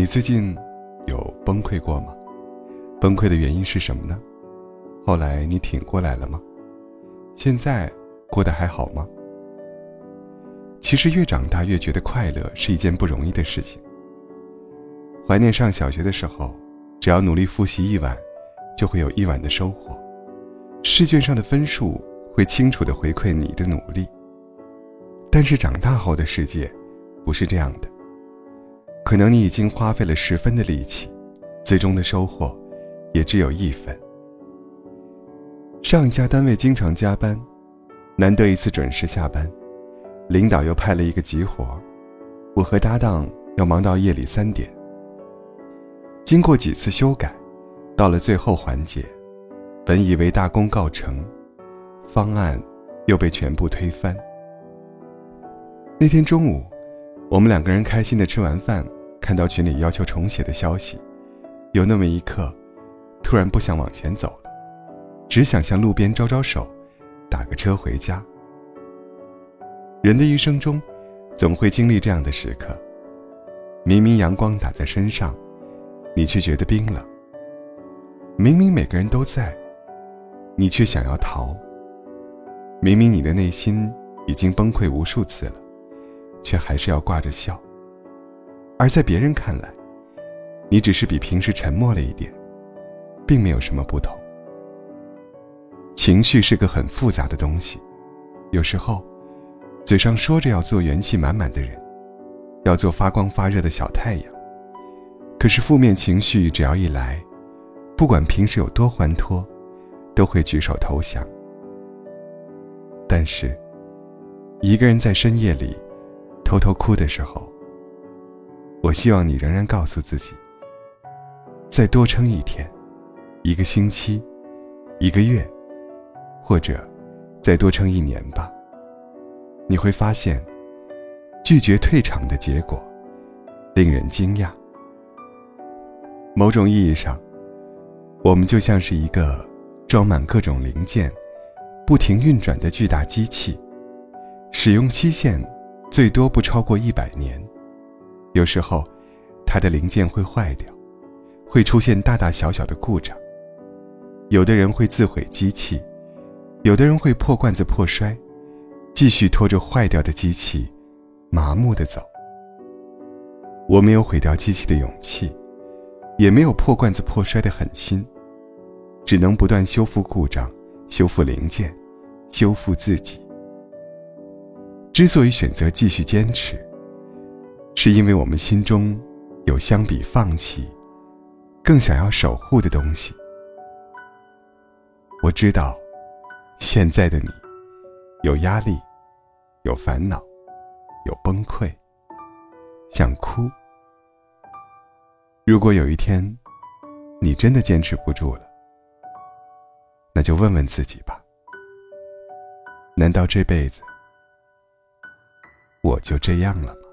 你最近有崩溃过吗？崩溃的原因是什么呢？后来你挺过来了吗？现在过得还好吗？其实越长大越觉得快乐是一件不容易的事情。怀念上小学的时候，只要努力复习一晚，就会有一晚的收获。试卷上的分数会清楚的回馈你的努力。但是长大后的世界，不是这样的。可能你已经花费了十分的力气，最终的收获，也只有一分。上一家单位经常加班，难得一次准时下班，领导又派了一个急活，我和搭档要忙到夜里三点。经过几次修改，到了最后环节，本以为大功告成，方案又被全部推翻。那天中午，我们两个人开心的吃完饭，看到群里要求重写的消息，有那么一刻，突然不想往前走了。只想向路边招招手，打个车回家。人的一生中，总会经历这样的时刻：明明阳光打在身上，你却觉得冰冷；明明每个人都在，你却想要逃；明明你的内心已经崩溃无数次了，却还是要挂着笑。而在别人看来，你只是比平时沉默了一点，并没有什么不同。情绪是个很复杂的东西，有时候，嘴上说着要做元气满满的人，要做发光发热的小太阳，可是负面情绪只要一来，不管平时有多欢脱，都会举手投降。但是，一个人在深夜里偷偷哭的时候，我希望你仍然告诉自己，再多撑一天，一个星期，一个月。或者，再多撑一年吧。你会发现，拒绝退场的结果，令人惊讶。某种意义上，我们就像是一个装满各种零件、不停运转的巨大机器，使用期限最多不超过一百年。有时候，它的零件会坏掉，会出现大大小小的故障。有的人会自毁机器。有的人会破罐子破摔，继续拖着坏掉的机器，麻木的走。我没有毁掉机器的勇气，也没有破罐子破摔的狠心，只能不断修复故障，修复零件，修复自己。之所以选择继续坚持，是因为我们心中有相比放弃，更想要守护的东西。我知道。现在的你，有压力，有烦恼，有崩溃，想哭。如果有一天，你真的坚持不住了，那就问问自己吧：难道这辈子我就这样了吗？